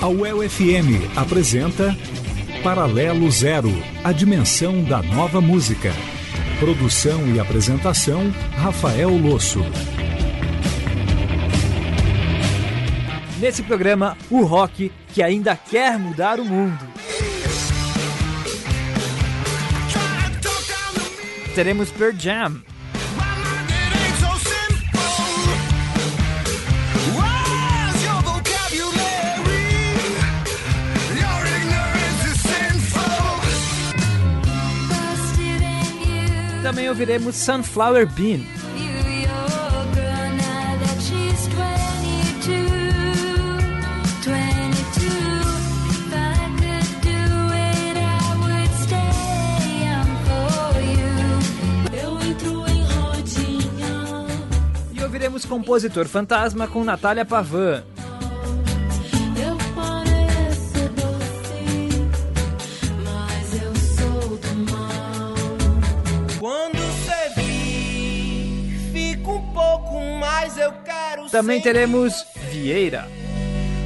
A UEL-FM apresenta Paralelo Zero, a dimensão da nova música. Produção e apresentação, Rafael Losso. Nesse programa, o rock que ainda quer mudar o mundo. Teremos Pearl Jam, também ouviremos Sunflower Bean. E ouviremos Compositor Fantasma com Natália Pavan. Também teremos Vieira.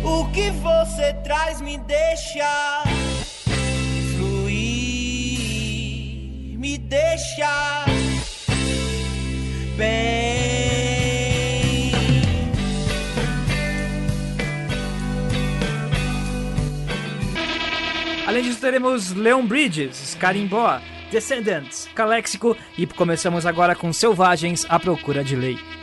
O que você traz me deixa fluir, me deixa bem. Além disso, teremos Leon Bridges, Carimbó, Descendants, Caléxico e começamos agora com Selvagens à Procura de Lei.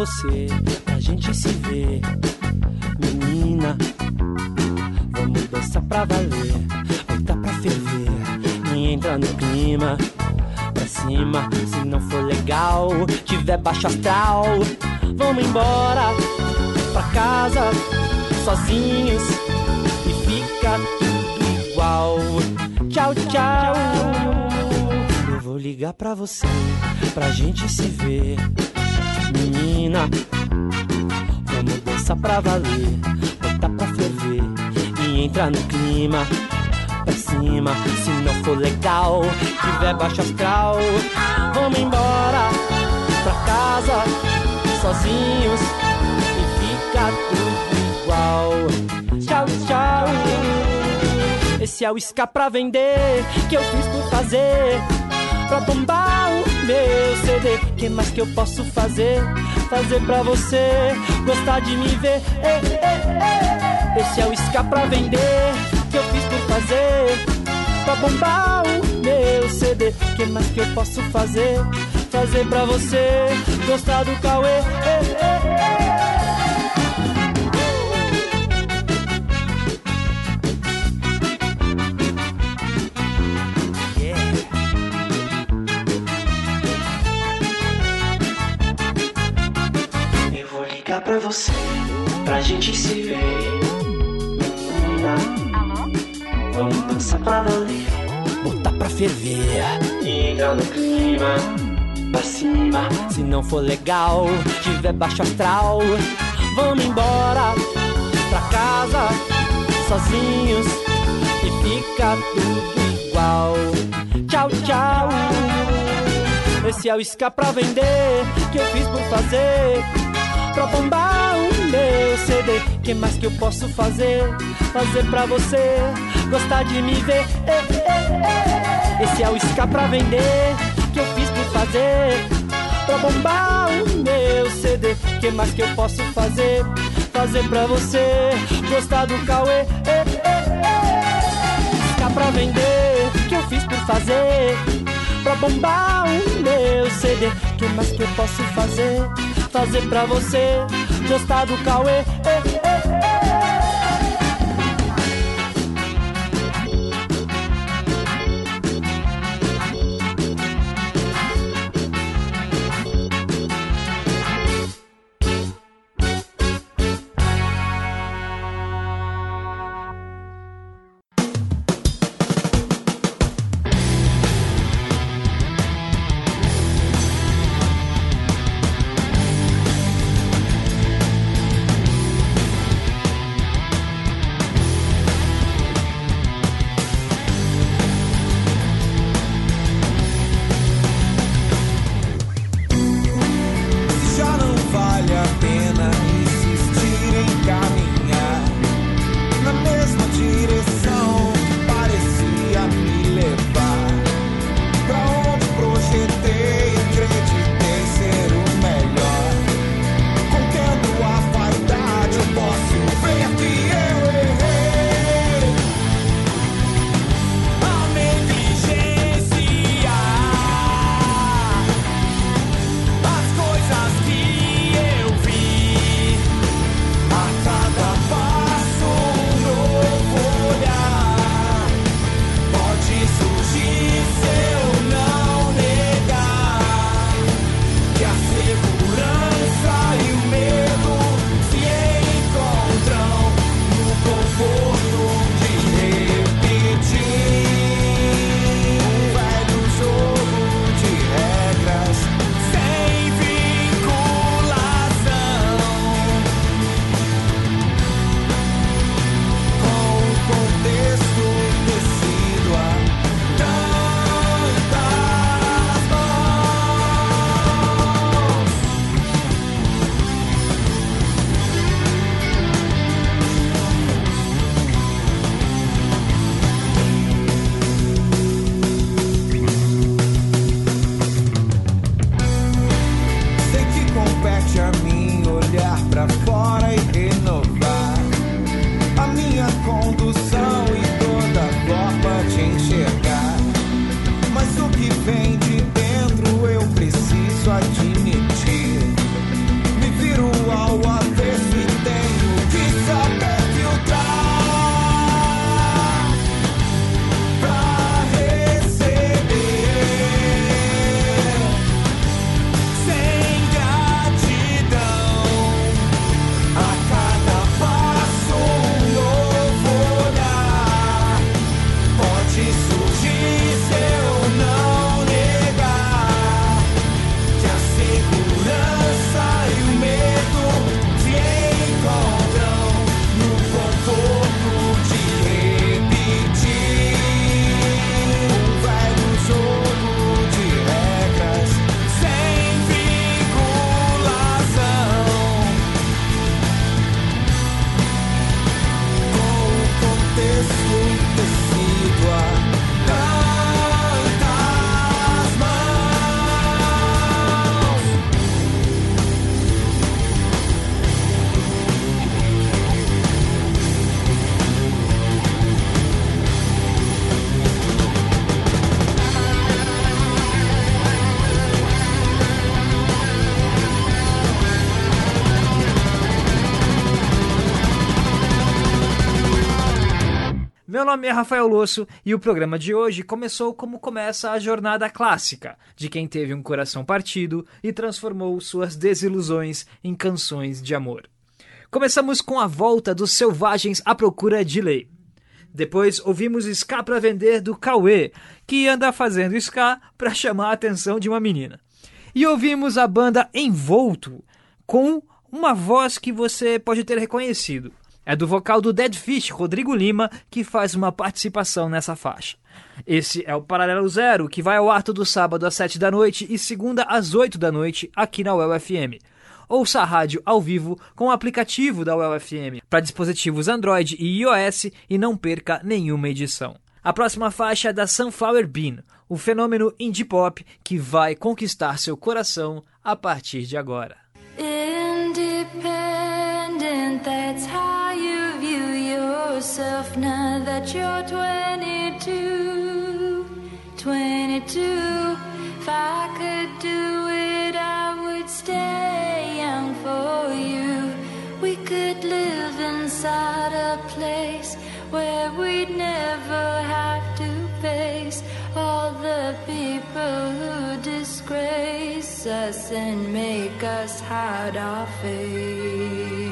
Você, pra gente se ver. Menina. Vamos dançar pra valer, botar pra ferver e entrar no clima. Pra cima, se não for legal, tiver baixo astral, vamos embora pra casa sozinhos e fica tudo igual. Tchau, tchau. Eu vou ligar pra você, pra gente se ver. Menina, vamos dançar pra valer, botar pra ferver e entrar no clima. Pra cima, se não for legal, tiver baixo astral, vamos embora pra casa sozinhos e fica tudo igual. Tchau, tchau. Esse é o ska pra vender que eu fiz por fazer. Pra bombar o meu CD. Que mais que eu posso fazer? Fazer pra você gostar de me ver. Esse é o ska pra vender que eu fiz por fazer. Pra bombar o meu CD. Que mais que eu posso fazer? Fazer pra você gostar do Cauê. Ligar pra você, pra gente se ver. Menina, vamos dançar pra valer, botar pra ferver e entrar no clima. Pra cima, se não for legal, tiver baixo astral, vamos embora pra casa, sozinhos e fica tudo igual. Tchau, tchau. Esse é o ska pra vender que eu fiz por fazer. Pra bombar o meu CD. Que mais que eu posso fazer? Fazer pra você gostar de me ver. Ei, ei, ei. Esse é o ska pra vender que eu fiz por fazer. Pra bombar o meu CD. Que mais que eu posso fazer? Fazer pra você gostar do Cauê. Ska pra vender que eu fiz por fazer pra bombar o meu CD. Que mais que eu posso fazer? Fazer pra você gostar do Cauê. Ei, ei, ei. Nome é Rafael Losso e o programa de hoje começou como começa a jornada clássica de quem teve um coração partido e transformou suas desilusões em canções de amor. Começamos com a volta dos Selvagens à procura de lei. Depois ouvimos Ska pra vender do Cauê, que anda fazendo ska para chamar a atenção de uma menina. E ouvimos a banda Envolto, com uma voz que você pode ter reconhecido. É do vocal do Dead Fish, Rodrigo Lima, que faz uma participação nessa faixa. Esse é o Paralelo Zero, que vai ao ar todo sábado às 7 da noite e segunda às 8 da noite aqui na UEL FM. Ouça a rádio ao vivo com o aplicativo da UEL FM para dispositivos Android e iOS e não perca nenhuma edição. A próxima faixa é da Sunflower Bean, o fenômeno indie pop que vai conquistar seu coração a partir de agora. Independent, that's how yourself now that you're 22. 22. If I could do it, I would stay young for you. We could live inside a place where we'd never have to face all the people who disgrace us and make us hide our face.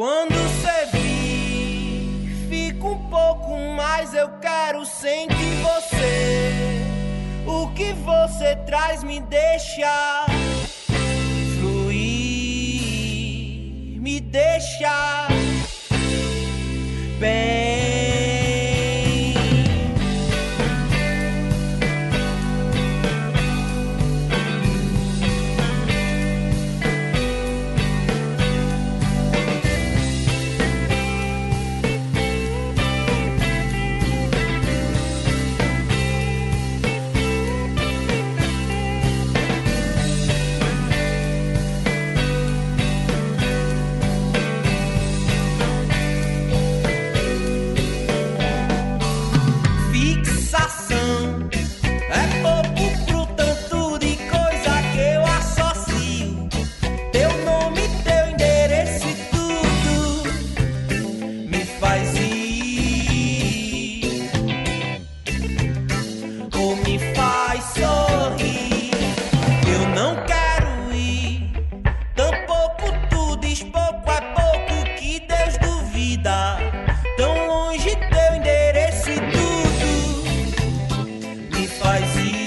Quando você vir, fica um pouco mais. Eu quero sentir você. O que você traz me deixa me faz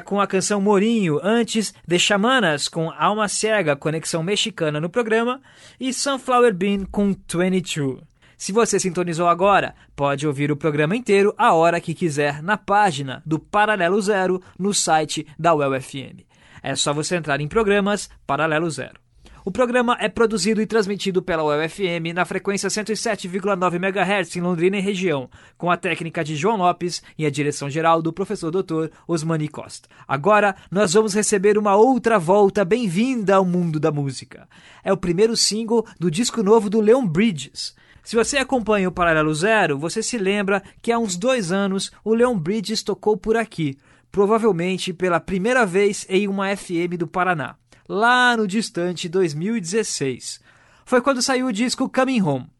Com a canção Morinho, antes The Xamanas com Alma Cega, conexão mexicana no programa, e Sunflower Bean com 22. Se você sintonizou agora, pode ouvir o programa inteiro a hora que quiser na página do Paralelo Zero no site da UEL-FM. É só você entrar em programas Paralelo Zero. O programa é produzido e transmitido pela UFM na frequência 107,9 MHz em Londrina e região, com a técnica de João Lopes e a direção geral do professor Dr. Osmani Costa. Agora nós vamos receber uma outra volta bem-vinda ao mundo da música. É o primeiro single do disco novo do Leon Bridges. Se você acompanha o Paralelo Zero, você se lembra que há uns dois anos o Leon Bridges tocou por aqui, provavelmente pela primeira vez em uma FM do Paraná lá no distante 2016. Foi quando saiu o disco Coming Home.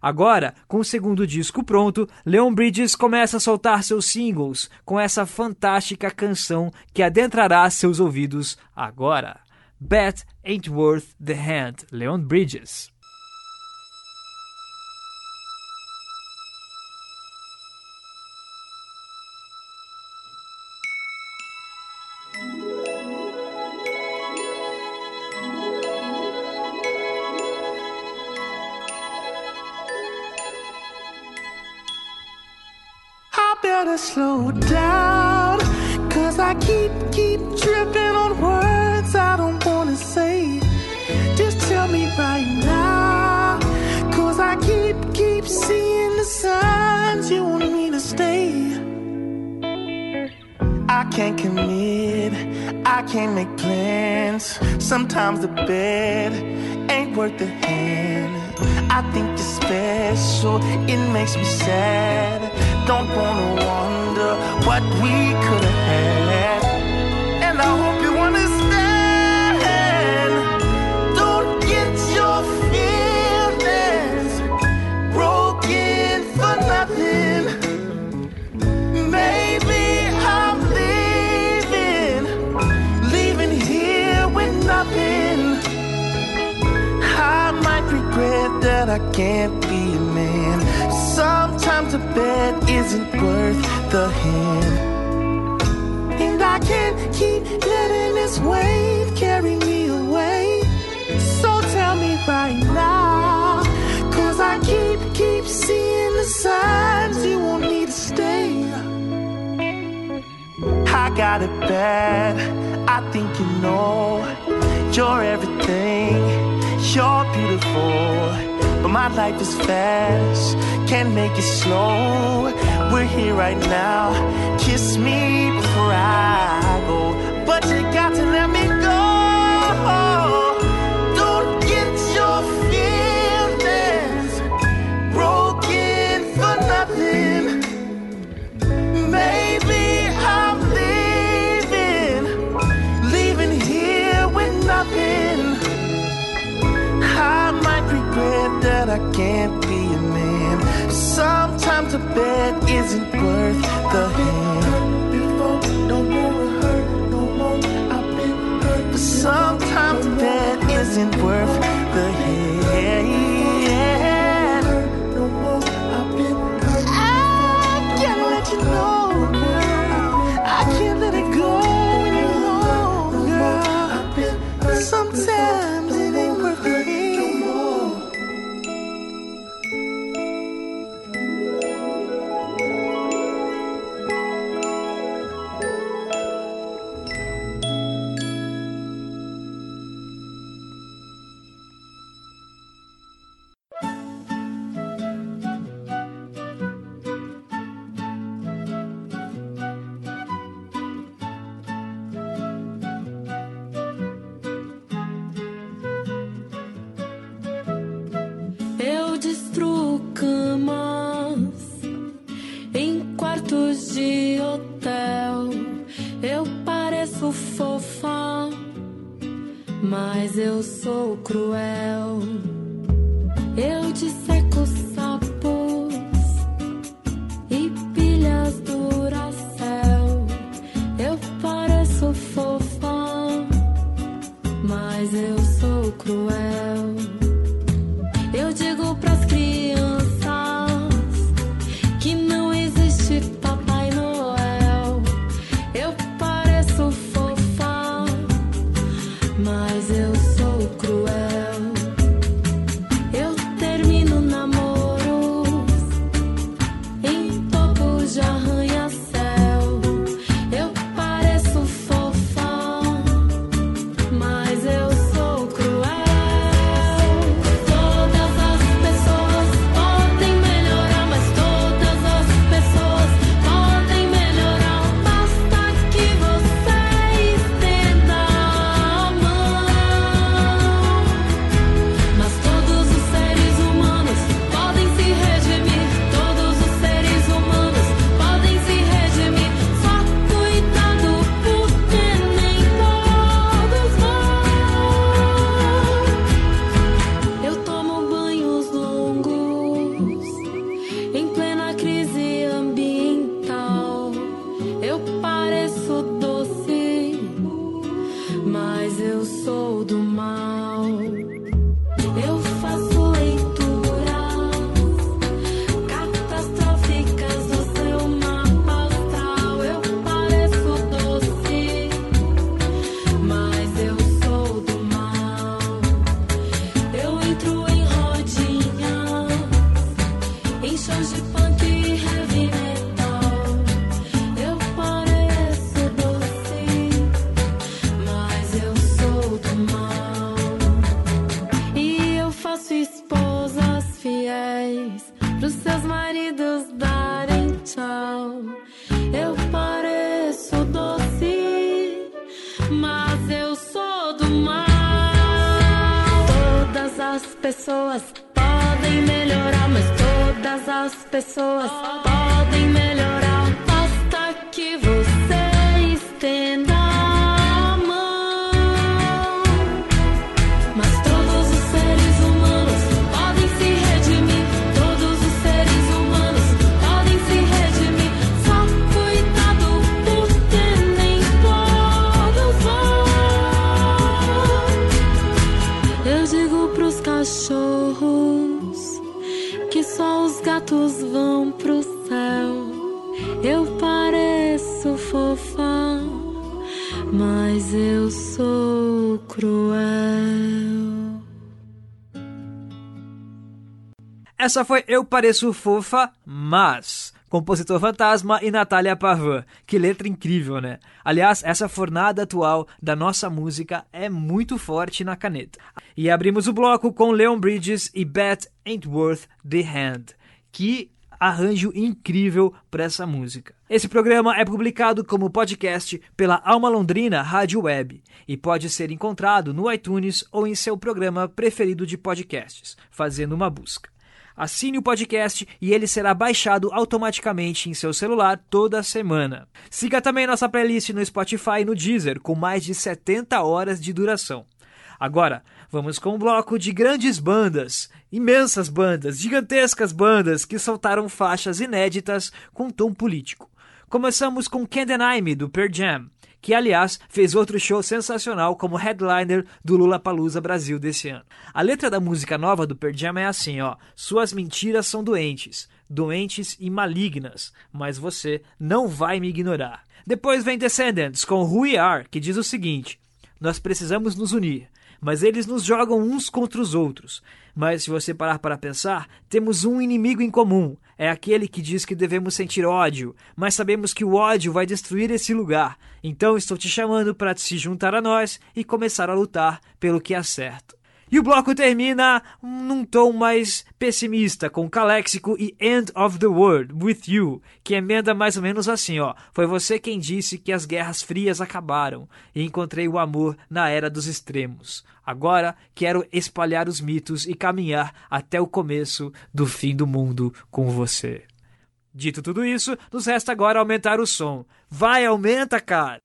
Agora, com o segundo disco pronto, Leon Bridges começa a soltar seus singles com essa fantástica canção que adentrará seus ouvidos agora. Bet Ain't Worth the Hand, Leon Bridges. To slow down. Cause I keep, keep tripping on words I don't wanna say. Just tell me right now. Cause I keep, keep seeing the signs you want me to stay. I can't commit, I can't make plans. Sometimes the bed ain't worth the hand. I think you're special, it makes me sad. Don't wanna wonder what we could have had. And I hope you understand. Don't get your feelings broken for nothing. Maybe I'm leaving, leaving here with nothing. I might regret that I can't. A bed isn't worth the hand. And I can't keep letting this wave carry me away. So tell me right now. Cause I keep, keep seeing the signs you want me to stay. I got it bad. I think you know you're everything. You're beautiful, but my life is fast. Can't make it slow. We're here right now. Kiss me before I go, but you got to let me go. Don't get your feelings broken for nothing. Maybe I'm leaving, leaving here with nothing. I might regret that I can't. A bed isn't worth the hurt, no more. I've been hurt, but sometimes bed isn't worth as pessoas podem melhorar, mas todas as pessoas podem melhorar. Essa foi Eu Pareço Fofa, mas. Compositor Fantasma e Natália Pavan. Que letra incrível, né? Aliás, essa fornada atual da nossa música é muito forte na caneta. E abrimos o bloco com Leon Bridges e Beth Ain't Worth the Hand. Que arranjo incrível para essa música. Esse programa é publicado como podcast pela Alma Londrina Rádio Web e pode ser encontrado no iTunes ou em seu programa preferido de podcasts, fazendo uma busca. Assine o podcast e ele será baixado automaticamente em seu celular toda semana. Siga também nossa playlist no Spotify e no Deezer, com mais de 70 horas de duração. Agora, vamos com um bloco de grandes bandas, imensas bandas, gigantescas bandas que soltaram faixas inéditas com tom político. Começamos com Me, do Pearl Jam, que aliás fez outro show sensacional como headliner do Lula Palusa Brasil desse ano. A letra da música nova do Pearl Jam é assim, ó: Suas mentiras são doentes, doentes e malignas, mas você não vai me ignorar. Depois vem Descendants com Who We Are, que diz o seguinte: Nós precisamos nos unir mas eles nos jogam uns contra os outros. Mas se você parar para pensar, temos um inimigo em comum. É aquele que diz que devemos sentir ódio, mas sabemos que o ódio vai destruir esse lugar. Então estou te chamando para se juntar a nós e começar a lutar pelo que é certo. E o bloco termina num tom mais pessimista, com Caléxico e End of the World, With You, que emenda mais ou menos assim, ó. Foi você quem disse que as guerras frias acabaram e encontrei o amor na era dos extremos. Agora quero espalhar os mitos e caminhar até o começo do fim do mundo com você. Dito tudo isso, nos resta agora aumentar o som. Vai, aumenta, cara!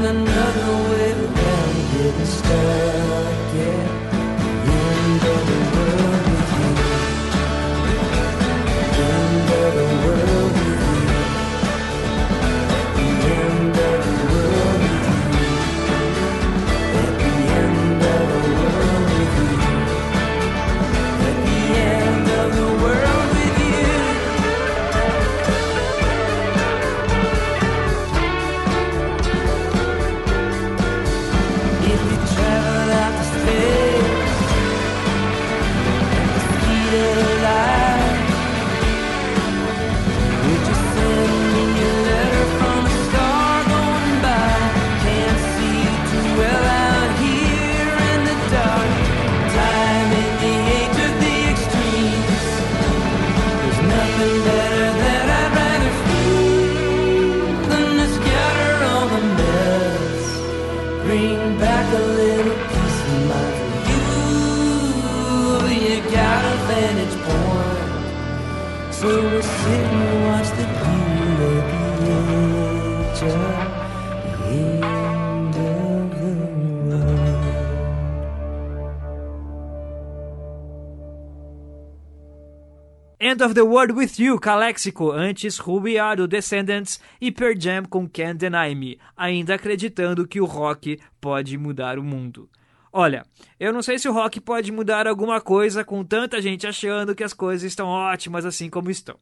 find another way around here to. End of the World With You, Calexico, antes Ruby Are Descendants e Pearl Jam com Can't Deny Me, ainda acreditando que o rock pode mudar o mundo. Olha, eu não sei se o rock pode mudar alguma coisa com tanta gente achando que as coisas estão ótimas assim como estão.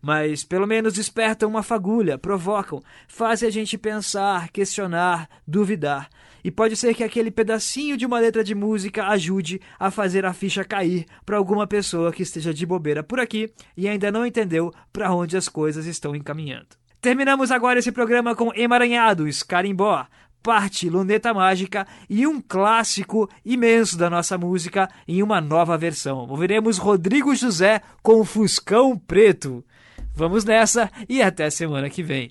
Mas pelo menos despertam uma fagulha, provocam, fazem a gente pensar, questionar, duvidar. E pode ser que aquele pedacinho de uma letra de música ajude a fazer a ficha cair para alguma pessoa que esteja de bobeira por aqui e ainda não entendeu para onde as coisas estão encaminhando. Terminamos agora esse programa com Emaranhados, Carimbó, parte Luneta Mágica e um clássico imenso da nossa música em uma nova versão. Ouviremos Rodrigo José com Fuscão Preto. Vamos nessa e até semana que vem.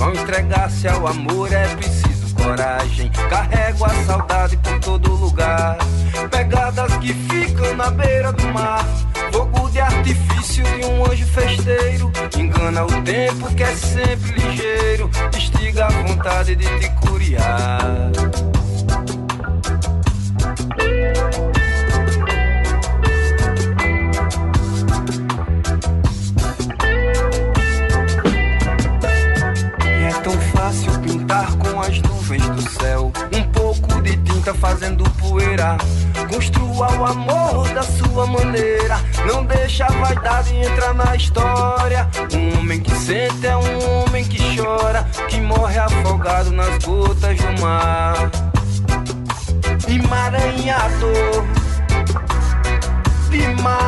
Ao entregar-se ao amor é preciso coragem. Carrego a saudade por todo lugar. Pegadas que ficam na beira do mar. Fogo de artifício de um anjo festeiro. Engana o tempo que é sempre ligeiro. Instiga a vontade de te curiar. Pintar com as nuvens do céu. Um pouco de tinta fazendo poeira. Construa o amor da sua maneira. Não deixa a vaidade entrar na história. Um homem que sente é um homem que chora. Que morre afogado nas gotas do mar. Emaranhador de mar.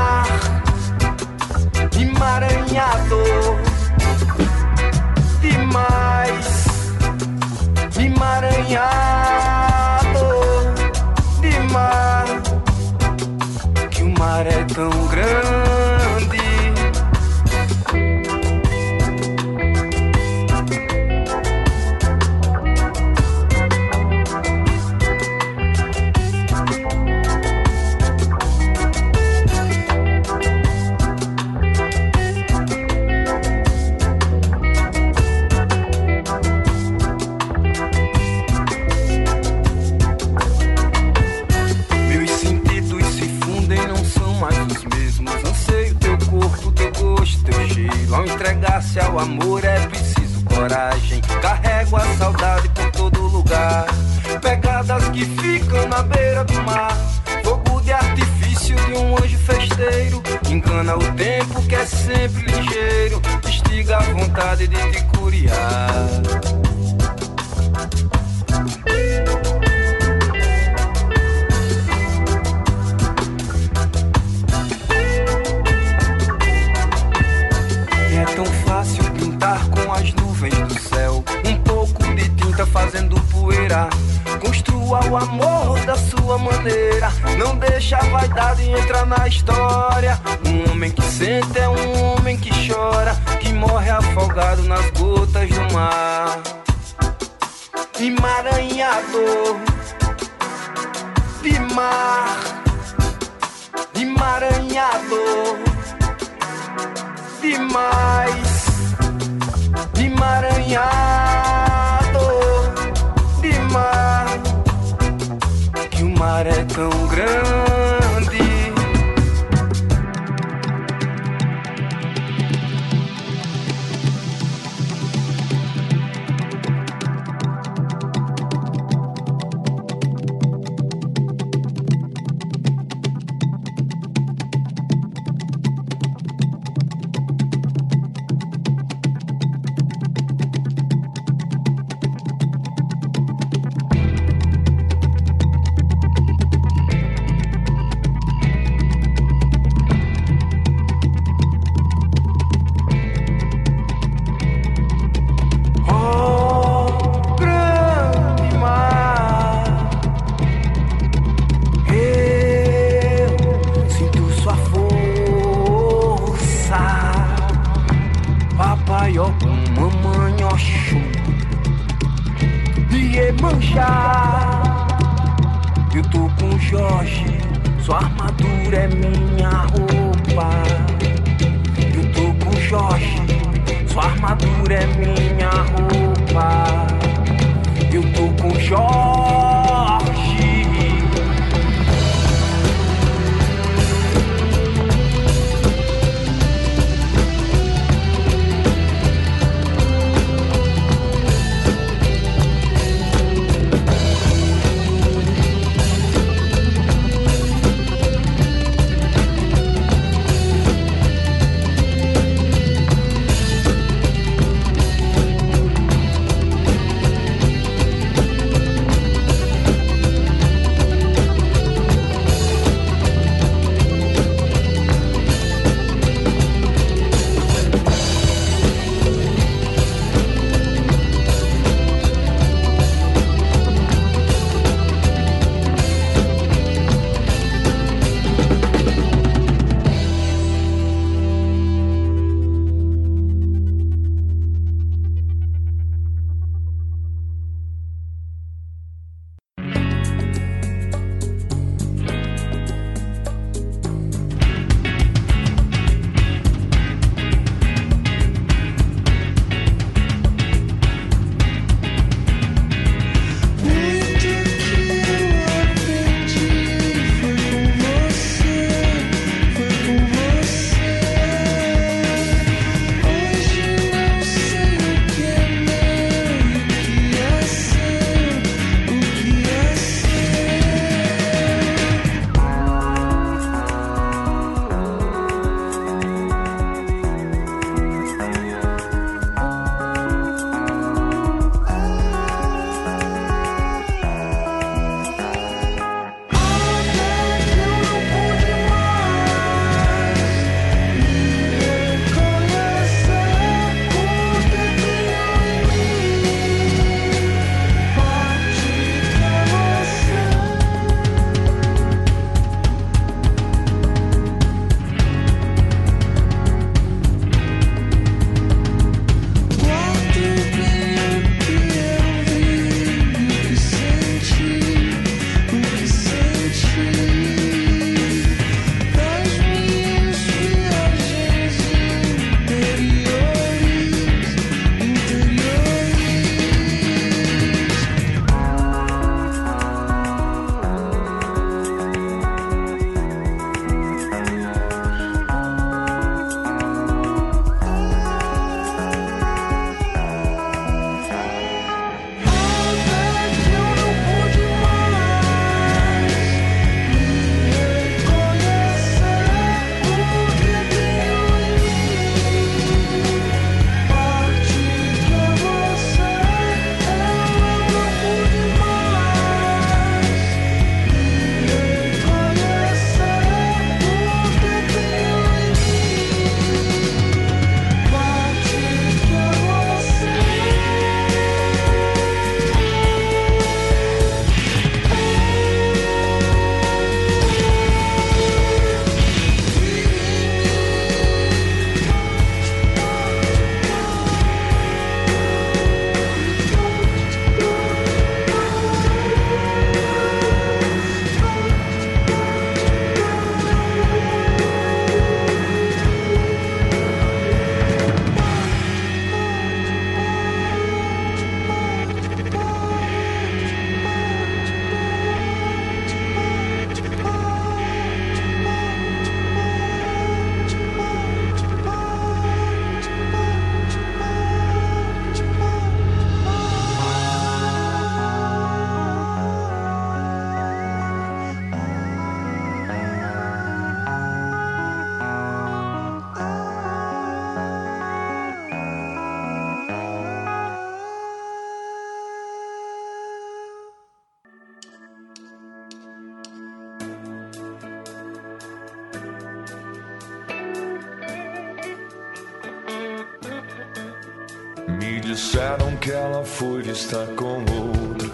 Disseram que ela foi vista com outro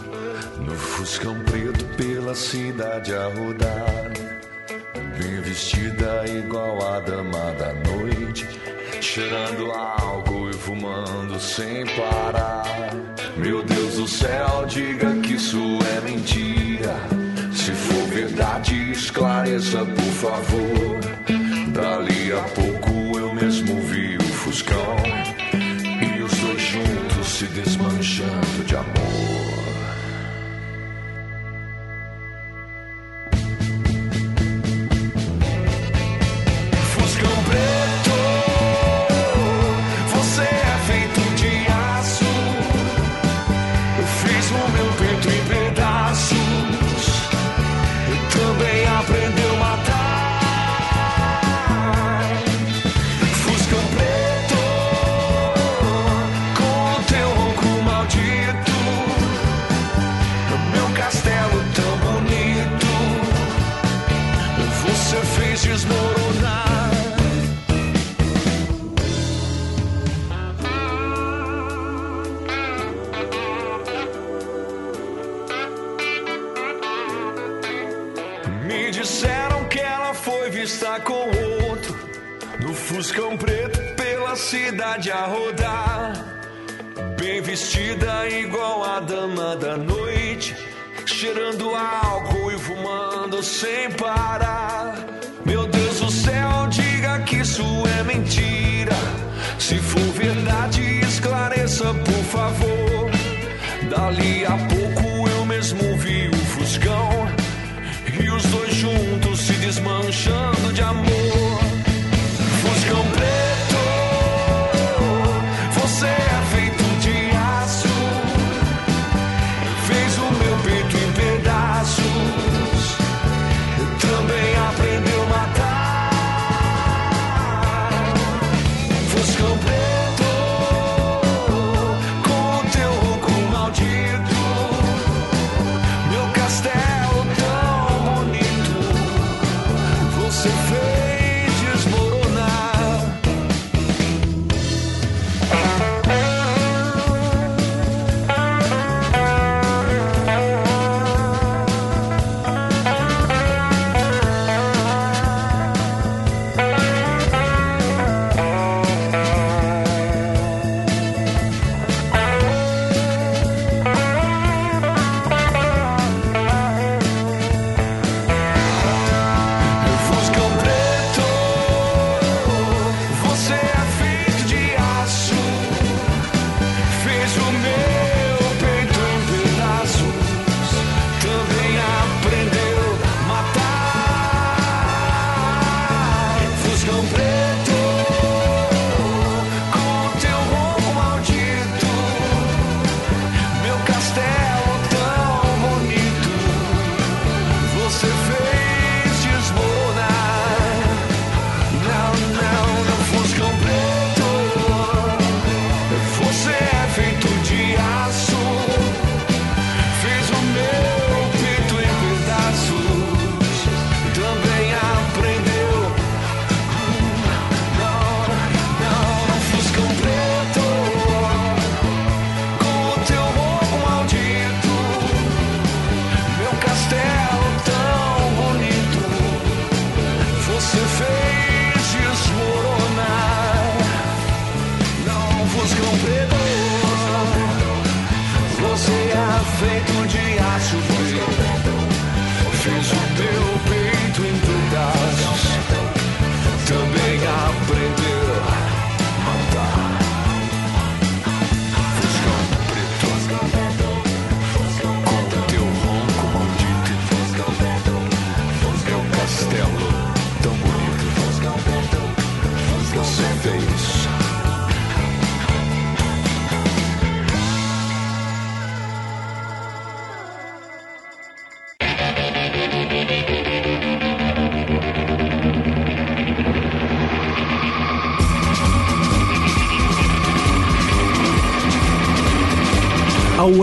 No Fuscão preto pela cidade a rodar. Bem vestida igual a dama da noite Cheirando álcool e fumando sem parar. Meu Deus do céu, diga que isso é mentira. Se for verdade, esclareça por favor. Dali a pouco eu mesmo vi o Fuscão igual a dama da noite, cheirando álcool e fumando sem parar. Meu Deus do céu, diga que isso é mentira. Se for verdade, esclareça, por favor. Dali a pouco eu mesmo vi o Fuscão e os dois juntos se desmanchando de amor.